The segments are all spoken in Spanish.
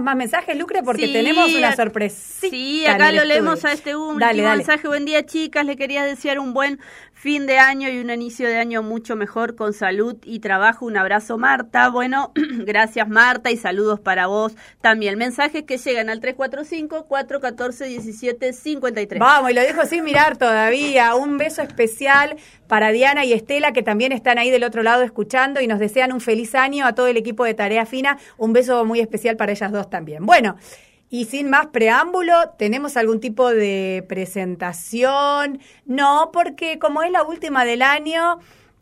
más mensajes, Lucre, porque tenemos una sorpresa. Sí, acá lo leemos a este último mensaje. Buen día, chicas. Le quería desear un buen fin de año y un inicio de año mucho mejor con salud y trabajo. Un abrazo, Marta. Bueno, gracias, Marta, y saludos para vos también. Mensajes que llegan al 345-414-1753. Vamos, y lo dejo sin mirar todavía. Un beso especial para Diana y Estela, que también están ahí del otro lado escuchando y nos desean un feliz año a todo el equipo de Tarea Fina. Un beso muy especial para ellas dos también. Bueno. Y sin más preámbulo, ¿tenemos algún tipo de presentación? No, porque como es la última del año,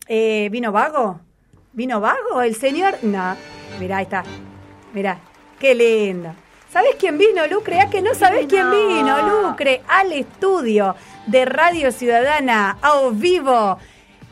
eh, ¿vino vago? ¿Vino vago el señor? No, mirá, ahí está. Mirá, qué lindo. ¿Sabes quién vino, Lucre? ¿A que no sabes quién vino, Lucre? Al estudio de Radio Ciudadana, a vivo,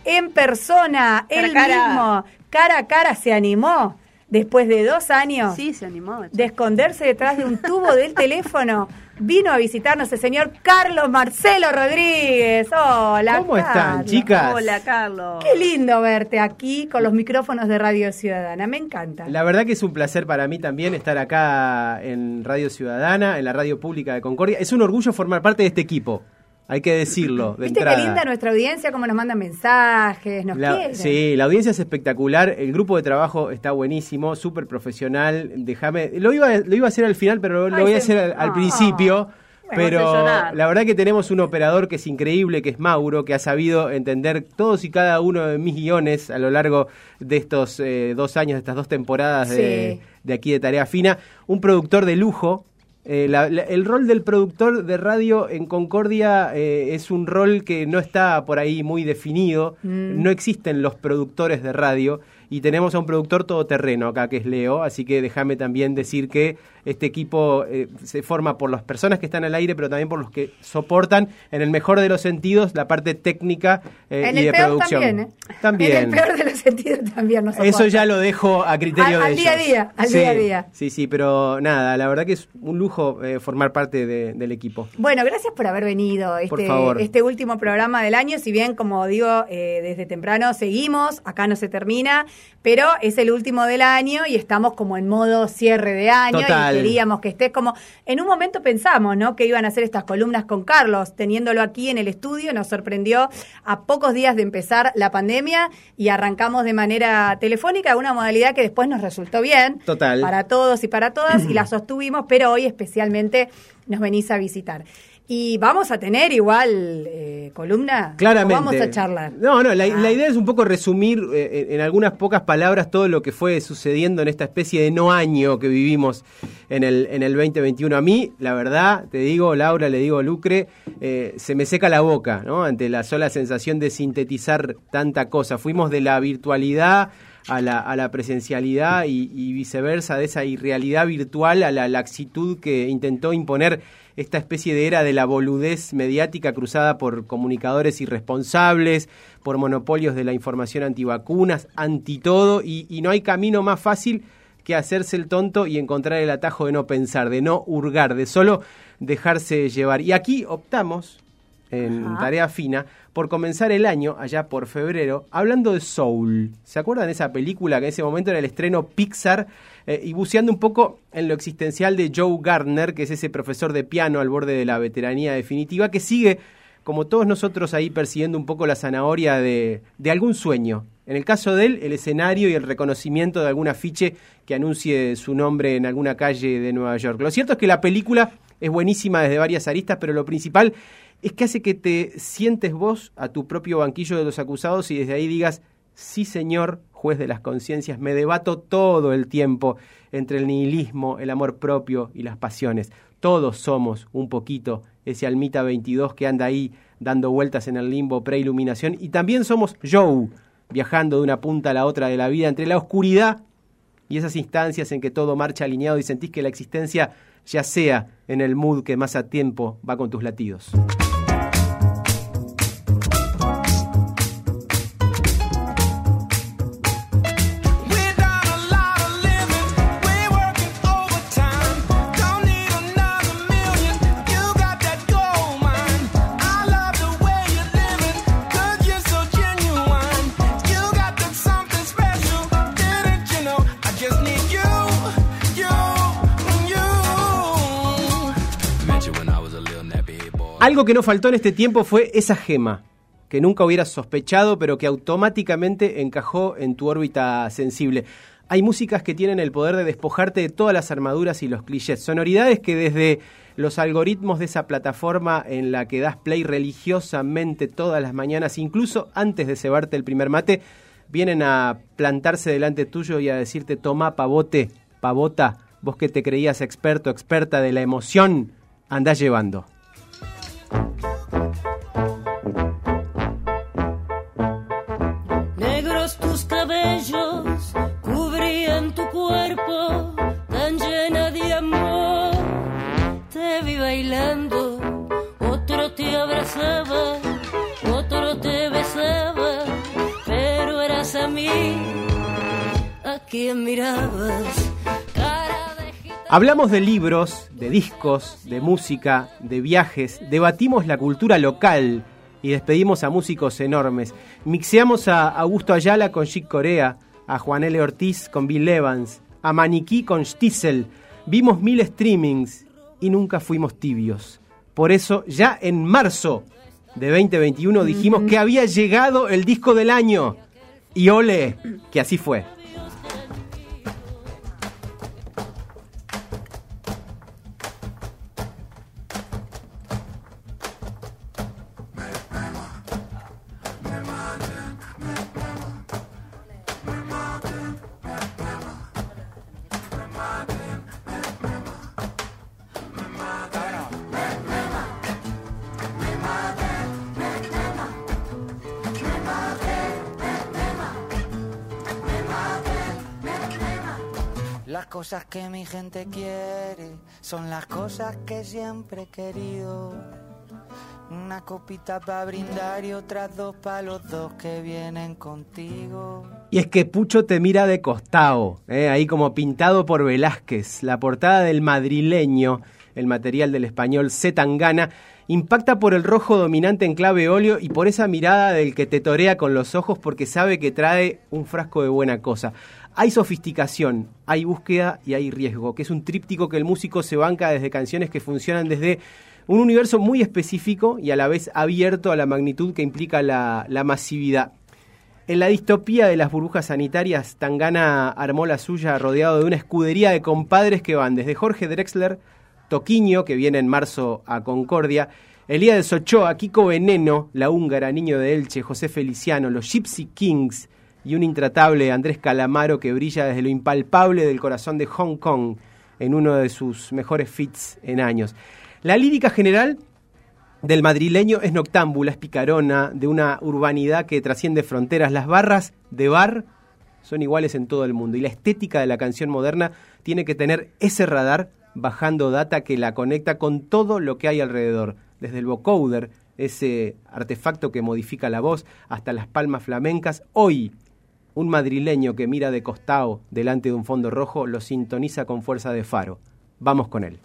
en persona, él mismo, cara a cara se animó después de dos años sí, se animó, de esconderse detrás de un tubo del teléfono, vino a visitarnos el señor Carlos Marcelo Rodríguez. Hola, ¿Cómo están, chicas? Hola, Carlos. Qué lindo verte aquí con los micrófonos de Radio Ciudadana, me encanta. La verdad que es un placer para mí también estar acá en Radio Ciudadana, en la radio pública de Concordia. Es un orgullo formar parte de este equipo hay que decirlo. De ¿Viste qué linda nuestra audiencia, cómo nos mandan mensajes, nos quieren? Sí, la audiencia es espectacular, el grupo de trabajo está buenísimo, súper profesional. Déjame, lo iba, lo iba a hacer al final, pero lo voy a hacer al, principio. pero la verdad que tenemos un operador que es increíble, que es Mauro, que ha sabido entender todos y cada uno de mis guiones a lo largo de estos eh, dos años, de estas dos temporadas de, de aquí de Tarea Fina. Un productor de lujo, eh, el rol del productor de radio en Concordia eh, es un rol que no está por ahí muy definido. Mm. No existen los productores de radio y tenemos a un productor todoterreno acá que es Leo, así que déjame también decir que este equipo eh, se forma por las personas que están al aire, pero también por los que soportan, en el mejor de los sentidos, la parte técnica eh, y de producción. También, ¿eh? también. En el peor de los sentidos también nos Eso ya lo dejo a criterio de ellos. Al día a día, al día a día. Sí, sí, pero nada, la verdad que es un lujo formar parte del equipo. Bueno, gracias por haber venido este, este último programa del año. Si bien, como digo, desde temprano seguimos, acá no se termina, pero es el último del año y estamos como en modo cierre de año. Total queríamos que estés como... En un momento pensamos, ¿no? Que iban a hacer estas columnas con Carlos, teniéndolo aquí en el estudio, nos sorprendió a pocos días de empezar la pandemia y arrancamos de manera telefónica, una modalidad que después nos resultó bien. Total. Para todos y para todas y la sostuvimos, pero hoy especialmente nos venís a visitar. Y vamos a tener igual eh, columna. Claramente. vamos a charlar. No, no, la, ah. idea es un poco resumir eh, en algunas pocas palabras todo lo que fue sucediendo en esta especie de no año que vivimos en el, en el 2021. A mí, la verdad, te digo, Laura, le digo, Lucre, eh, se me seca la boca, ¿no? Ante la sola sensación de sintetizar tanta cosa. Fuimos de la virtualidad a la, a la presencialidad y, viceversa, de esa irrealidad virtual a la laxitud que intentó imponer esta especie de era de la boludez mediática cruzada por comunicadores irresponsables, por monopolios de la información antivacunas, anti todo, y, y no hay camino más fácil que hacerse el tonto y encontrar el atajo de no pensar, de no hurgar, de solo dejarse llevar. Y aquí optamos, en tarea fina, por comenzar el año, allá por febrero, hablando de Soul. ¿Se acuerdan de esa película que en ese momento era el estreno Pixar? Eh, y buceando un poco en lo existencial de Joe Gardner, que es ese profesor de piano al borde de la veteranía definitiva, que sigue, como todos nosotros ahí, persiguiendo un poco la zanahoria de, de algún sueño. En el caso de él, el escenario y el reconocimiento de algún afiche que anuncie su nombre en alguna calle de Nueva York. Lo cierto es que la película es buenísima desde varias aristas, pero lo principal es que hace que te sientes vos a tu propio banquillo de los acusados y desde ahí digas, sí señor, juez de las conciencias, me debato todo el tiempo entre el nihilismo, el amor propio y las pasiones. Todos somos un poquito ese almita 22 que anda ahí dando vueltas en el limbo preiluminación y también somos Joe, viajando de una punta a la otra de la vida entre la oscuridad y esas instancias en que todo marcha alineado y sentís que la existencia ya sea en el mood que más a tiempo va con tus latidos. Que no faltó en este tiempo fue esa gema que nunca hubieras sospechado, pero que automáticamente encajó en tu órbita sensible. Hay músicas que tienen el poder de despojarte de todas las armaduras y los clichés, sonoridades que desde los algoritmos de esa plataforma en la que das play religiosamente todas las mañanas, incluso antes de cebarte el primer mate, vienen a plantarse delante tuyo y a decirte, toma pavote, pavota, vos que te creías experto, experta de la emoción, andás llevando. Negros tus cabellos cubrían tu cuerpo tan llena de amor. Te vi bailando, otro te abrazaba, otro te besaba, pero eras a mí a quien mirabas. Hablamos de libros, de discos, de música, de viajes, debatimos la cultura local y despedimos a músicos enormes. Mixeamos a Augusto Ayala con Chick Corea, a Juan L. Ortiz con Bill Evans, a Maniquí con Stiesel. Vimos mil streamings y nunca fuimos tibios. Por eso, ya en marzo de 2021 dijimos que había llegado el disco del año. Y ole, que así fue. Cosas que mi gente quiere son las cosas que siempre he querido. Una copita para brindar y otras dos para los dos que vienen contigo. Y es que Pucho te mira de costado, ¿eh? ahí como pintado por Velázquez. La portada del madrileño, el material del español Z Tangana, impacta por el rojo dominante en clave óleo y por esa mirada del que te torea con los ojos porque sabe que trae un frasco de buena cosa. Hay sofisticación, hay búsqueda y hay riesgo, que es un tríptico que el músico se banca desde canciones que funcionan desde un universo muy específico y a la vez abierto a la magnitud que implica la, masividad. En la distopía de las burbujas sanitarias, Tangana armó la suya rodeado de una escudería de compadres que van desde Jorge Drexler, Toquiño, que viene en marzo a Concordia, Elías de Sochoa, Kiko Veneno, La Húngara, Niño de Elche, José Feliciano, los Gypsy Kings, y un intratable Andrés Calamaro que brilla desde lo impalpable del corazón de Hong Kong en uno de sus mejores fits en años. La lírica general del madrileño es noctámbula, es picarona, de una urbanidad que trasciende fronteras. Las barras de bar son iguales en todo el mundo y la estética de la canción moderna tiene que tener ese radar bajando data que la conecta con todo lo que hay alrededor, desde el vocoder, ese artefacto que modifica la voz, hasta las palmas flamencas. Hoy un madrileño que mira de costado delante de un fondo rojo lo sintoniza con fuerza de faro. Vamos con él.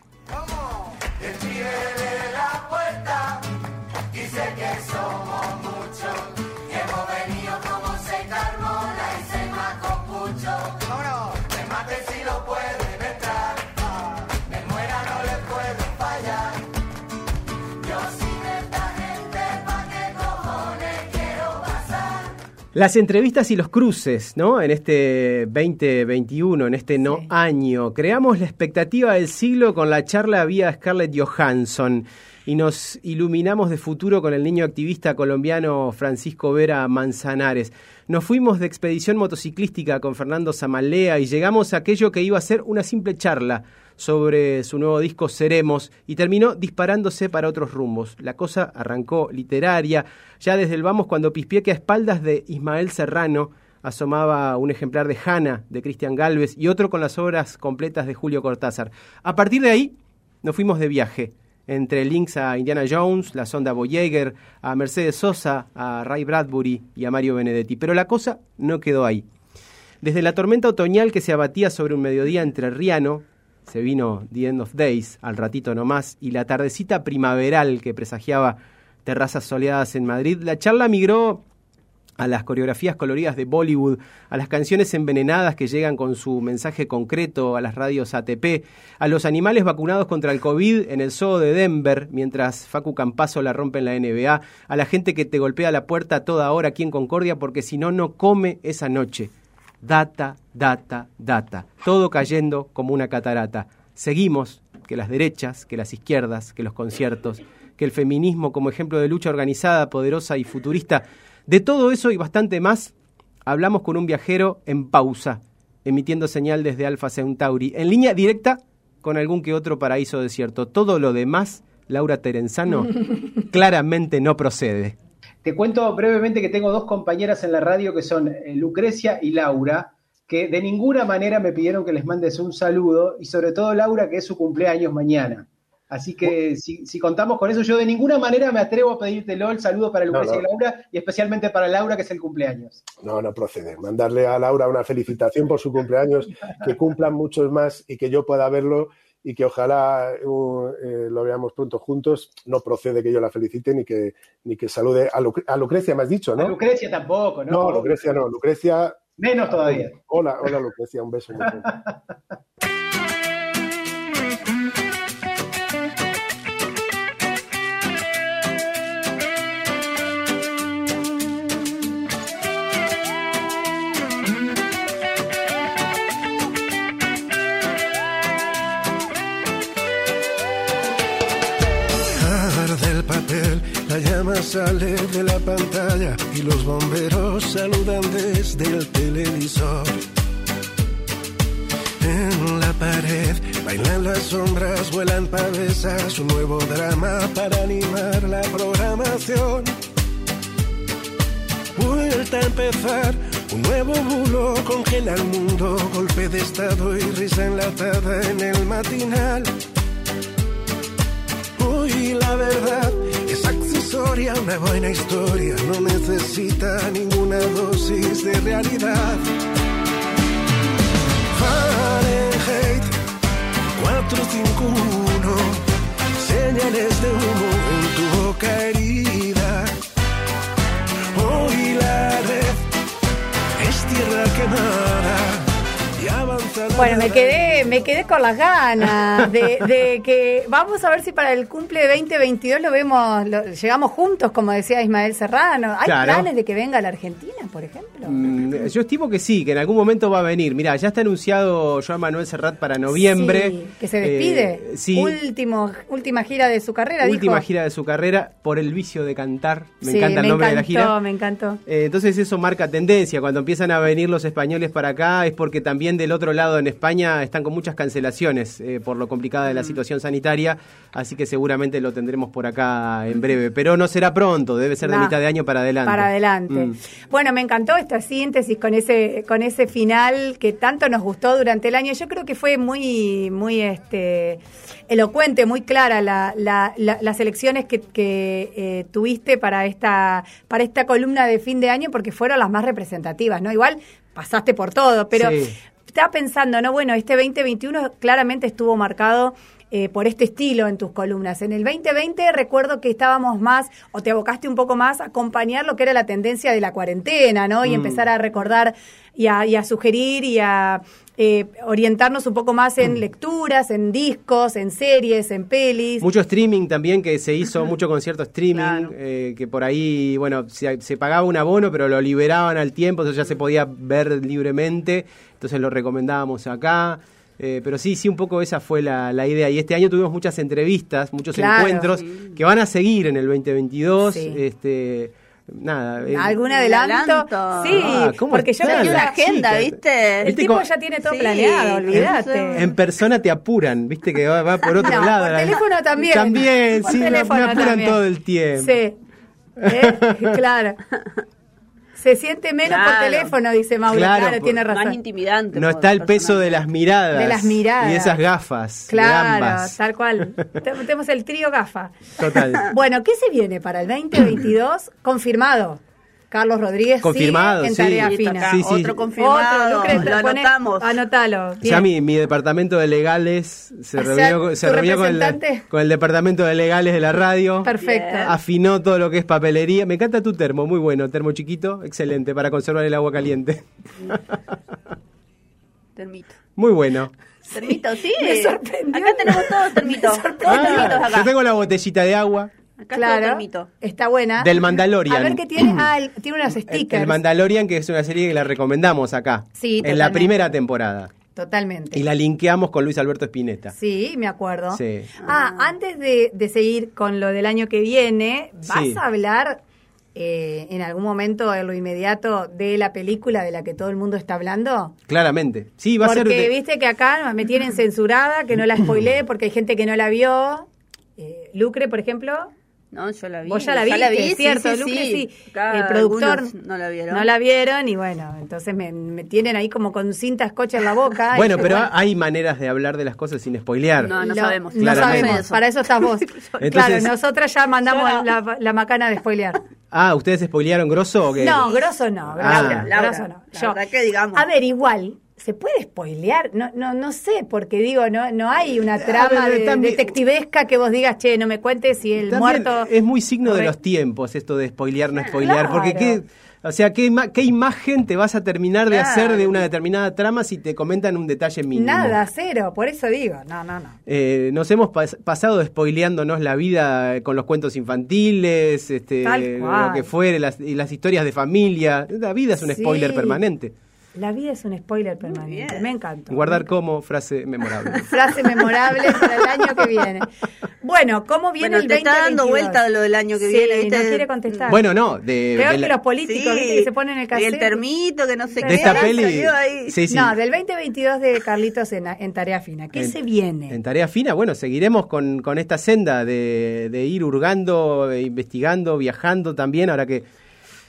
Las entrevistas y los cruces, ¿no? En este 2021, en este no año. Creamos la expectativa del siglo con la charla vía Scarlett Johansson y nos iluminamos de futuro con el niño activista colombiano Francisco Vera Manzanares. Nos fuimos de expedición motociclística con Fernando Zamalea y llegamos a aquello que iba a ser una simple charla sobre su nuevo disco Seremos y terminó disparándose para otros rumbos. La cosa arrancó literaria, ya desde el vamos cuando pispié que a espaldas de Ismael Serrano asomaba un ejemplar de Hanna de Cristian Galvez y otro con las obras completas de Julio Cortázar. A partir de ahí nos fuimos de viaje entre links a Indiana Jones, la sonda Voyager, a Mercedes Sosa, a Ray Bradbury y a Mario Benedetti. Pero la cosa no quedó ahí. Desde la tormenta otoñal que se abatía sobre un mediodía entre Riano, se vino The End of Days al ratito nomás, y la tardecita primaveral que presagiaba terrazas soleadas en Madrid, la charla migró a las coreografías coloridas de Bollywood, a las canciones envenenadas que llegan con su mensaje concreto a las radios ATP, a los animales vacunados contra el COVID en el zoo de Denver, mientras Facu Campazo la rompe en la NBA, a la gente que te golpea la puerta toda hora aquí en Concordia porque si no, no come esa noche. Data, data, data. Todo cayendo como una catarata. Seguimos que las derechas, que las izquierdas, que los conciertos, que el feminismo como ejemplo de lucha organizada, poderosa y futurista de todo eso y bastante más, hablamos con un viajero en pausa, emitiendo señal desde Alfa Centauri, en línea directa con algún que otro paraíso desierto. Todo lo demás, Laura Terenzano, claramente no procede. Te cuento brevemente que tengo dos compañeras en la radio que son eh, Lucrecia y Laura, que de ninguna manera me pidieron que les mandes un saludo, y sobre todo Laura, que es su cumpleaños mañana. Así que si, contamos con eso, yo de ninguna manera me atrevo a pedírtelo el saludo para Lucrecia y Laura y especialmente para Laura, que es el cumpleaños. No, no procede. Mandarle a Laura una felicitación por su cumpleaños, que cumplan muchos más y que yo pueda verlo y que ojalá uh, eh, lo veamos pronto juntos. No procede que yo la felicite ni que, ni que salude a, Lucrecia, me has dicho, ¿no? A Lucrecia tampoco, ¿no? No, Lucrecia no. Lucrecia. Menos todavía. Hola, hola Lucrecia, un beso. La llama sale de la pantalla y los bomberos saludan desde el televisor. En la pared bailan las sombras, vuelan pavesas, un nuevo drama para animar la programación. Vuelta a empezar, un nuevo bulo congela el mundo, golpe de estado y risa enlatada en el matinal. Hoy la verdad una buena historia no necesita ninguna dosis de realidad. Fahrenheit 451, señales de humo bueno, me quedé, me quedé con las ganas de, que vamos a ver si para el cumple 2022 lo vemos, llegamos juntos, como decía Ismael Serrano. ¿Hay planes de que venga a la Argentina, por ejemplo? Mm, yo estimo que sí, que en algún momento va a venir. Mira, ya está anunciado Joan Manuel Serrat para noviembre. que se despide. Eh, Último, última gira de su carrera. Última gira de su carrera por el vicio de cantar. Me encanta el nombre de la gira. Me encantó. Eh, entonces eso marca tendencia. Cuando empiezan a venir los españoles para acá es porque también del otro lado en España están con muchas cancelaciones eh, por lo complicada de la mm. situación sanitaria, así que seguramente lo tendremos por acá en breve, pero no será pronto, debe ser de mitad de año para adelante. Para adelante. Mm. Bueno, me encantó esta síntesis con ese con ese final que tanto nos gustó durante el año. Yo creo que fue muy muy este elocuente, muy clara la, las elecciones que, eh, tuviste para esta para esta columna de fin de año porque fueron las más representativas, ¿no? Igual pasaste por todo, pero estaba pensando, no, bueno, este 2021 claramente estuvo marcado eh, por este estilo en tus columnas. En el 2020 recuerdo que estábamos más, o te abocaste un poco más a acompañar lo que era la tendencia de la cuarentena, ¿no? Y mm. empezar a recordar y a, sugerir y a eh, orientarnos un poco más en mm. lecturas, en discos, en series, en pelis. Mucho streaming también, que se hizo mucho concierto streaming, eh, que por ahí, bueno, se, se, pagaba un abono, pero lo liberaban al tiempo, entonces ya se podía ver libremente entonces lo recomendábamos acá. Eh, pero sí, sí, un poco esa fue la, idea. Y este año tuvimos muchas entrevistas, muchos encuentros que van a seguir en el 2022. Este, nada. Eh, ¿Algún adelanto? Sí, ah, porque yo tenía una agenda, ¿viste? El, tipo ya tiene todo planeado, olvídate. En persona te apuran, ¿viste? Que va, por otro lado. Por teléfono también. También, sí, me, apuran todo el tiempo. Sí. ¿Eh? claro. Se siente menos por teléfono, dice Mauro. Claro, tiene razón. Más intimidante. No está el peso de las miradas. De las miradas. Y esas gafas. Claro, tal cual. Tenemos el trío gafa. Total. Bueno, ¿qué se viene para el 2022? Confirmado. Carlos Rodríguez confirmado, en sí. tarea fina. Sí, sí. Otro confirmado. Otro, Lucre, lo anotamos. Anotalo. Ya mi, mi departamento de legales se O sea, reunió, se ¿tu reunió con, el, representante? con el departamento de legales de la radio. Perfecto. Afinó todo lo que es papelería. Me encanta tu termo, muy bueno. Termo chiquito, excelente para conservar el agua caliente. Termito. Muy bueno. Termito, sí. Me sorprendió. Acá tenemos todos termitos. Todos termitos acá. yo tengo la botellita de agua. Acá Claro, termito. está buena. Del Mandalorian. A ver qué tiene. Ah, el- tiene unos El, stickers. el Mandalorian, que es una serie que la recomendamos acá. Sí, En la primera temporada. Totalmente. Y la linkeamos con Luis Alberto Spinetta. Sí, me acuerdo. Sí. Ah, antes de, de seguir con lo del año que viene, ¿vas Sí. a hablar eh, en algún momento, en lo inmediato, de la película de la que todo el mundo está hablando? Claramente. Sí, va porque a ser. de- viste que acá me tienen censurada, que no la spoilé porque hay gente que no la vio. Eh, Lucre, por ejemplo, No, yo la vi. vos ya la viste, sí, ¿cierto? sí, Lucre, sí. sí. Acá El productor no la vieron. no la vieron y bueno, entonces me, me tienen ahí como con cinta scotch en la boca. Bueno, pero bueno, hay maneras de hablar de las cosas sin spoilear. No, no lo- sabemos. No Claramente. sabemos, para eso estás vos. claro, nosotras ya mandamos Yo la, la macana de spoilear. Ah, ¿ustedes spoilearon grosso o qué? No, grosso no, grosso, Ah. no, Laura, grosso no. la Yo- verdad que digamos. A ver, igual, ¿se puede spoilear? No, no, no sé, porque digo, no, no hay una trama ver, de- detectivesca que vos digas, che, no me cuentes si el muerto... Es muy signo de los tiempos esto de spoilear, no spoilear. Claro. Porque qué. O sea, ¿qué, ¿qué imagen te vas a terminar de Claro. hacer de una determinada trama si te comentan un detalle mínimo? Nada, cero, por eso digo, no, no, no. Eh, nos hemos pas- pasado spoileándonos la vida con los cuentos infantiles, este, lo que fuere, las, y las historias de familia. La vida es un Sí. spoiler permanente. La vida es un spoiler permanente, me encanta. Guardar como frase memorable. Frase memorable para el año que viene. Bueno, ¿cómo viene Bueno, el te está dando 2022? vuelta lo del año que Sí, viene, ¿viste? no quiere contestar. bueno, no, de, Peor de que la- los políticos, ¿viste? Que se ponen el Y cassette. el termito, que no sé De qué. de esta peli. Sí, sí. No, del 2022 de Carlitos en, en Tarea Fina. ¿Qué En- se viene? En tarea fina, bueno, seguiremos con, con esta senda de, de ir hurgando, e investigando, viajando también, ahora que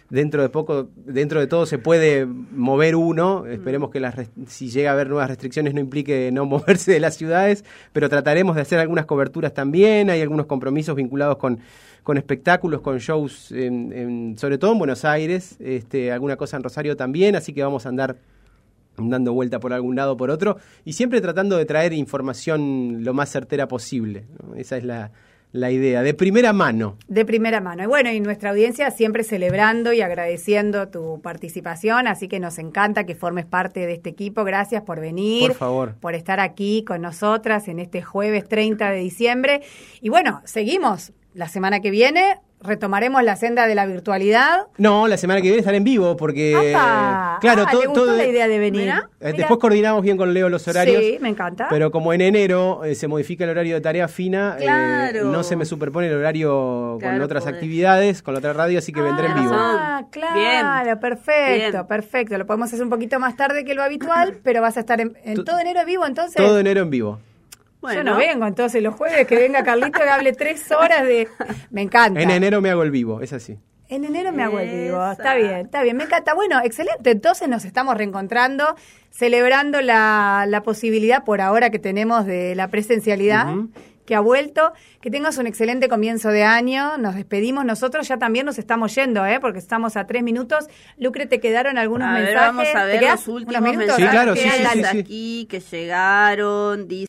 dentro de poco, dentro de todo se puede mover uno, esperemos que las, si llega a haber nuevas restricciones no implique no moverse de las ciudades, pero trataremos de hacer algunas coberturas también, hay algunos compromisos vinculados con, con espectáculos, con shows, en- en- sobre todo en Buenos Aires, este, alguna cosa en Rosario también, así que vamos a andar dando vuelta por algún lado o por otro y siempre tratando de traer información lo más certera posible. ¿no? Esa es la, la idea, de primera mano. De primera mano. Y bueno, y nuestra audiencia siempre celebrando y agradeciendo tu participación, así que nos encanta que formes parte de este equipo. Gracias por venir. Por favor. Por estar aquí con nosotras en este jueves 30 de diciembre. Y bueno, seguimos. La semana que viene retomaremos la senda de la virtualidad. No, la semana que viene estar en vivo porque... ¡Apa! Claro, Ah, todo, le gustó todo- la idea de venir. Eh. Después coordinamos bien con Leo los horarios. Sí, me encanta. Pero como en enero eh, se modifica el horario de tarea fina, eh, no se me superpone el horario con otras actividades, con la otra radio, así que vendré en tenés vivo. Ah, claro, Bien. perfecto, Bien. perfecto. Lo podemos hacer un poquito más tarde que lo habitual, pero vas a estar en, en To- todo enero vivo, entonces. Todo enero en vivo. Bueno, Yo no vengo, entonces los jueves que venga Carlito que hable tres horas de... Me encanta. En enero me hago el vivo, es así. En enero me hago el vivo. Esa. Está bien, está bien. Me encanta. Bueno, excelente. Entonces nos estamos reencontrando, celebrando la, la posibilidad por ahora que tenemos de la presencialidad. Que ha vuelto, que tengas un excelente comienzo de año, nos despedimos, nosotros ya también nos estamos yendo, ¿eh? porque estamos a tres minutos. Lucre, ¿te quedaron algunos a ver, mensajes? vamos a ¿Te ver los últimos? Sí, mensajes claro, que sí, sí, sí. aquí que llegaron. Dice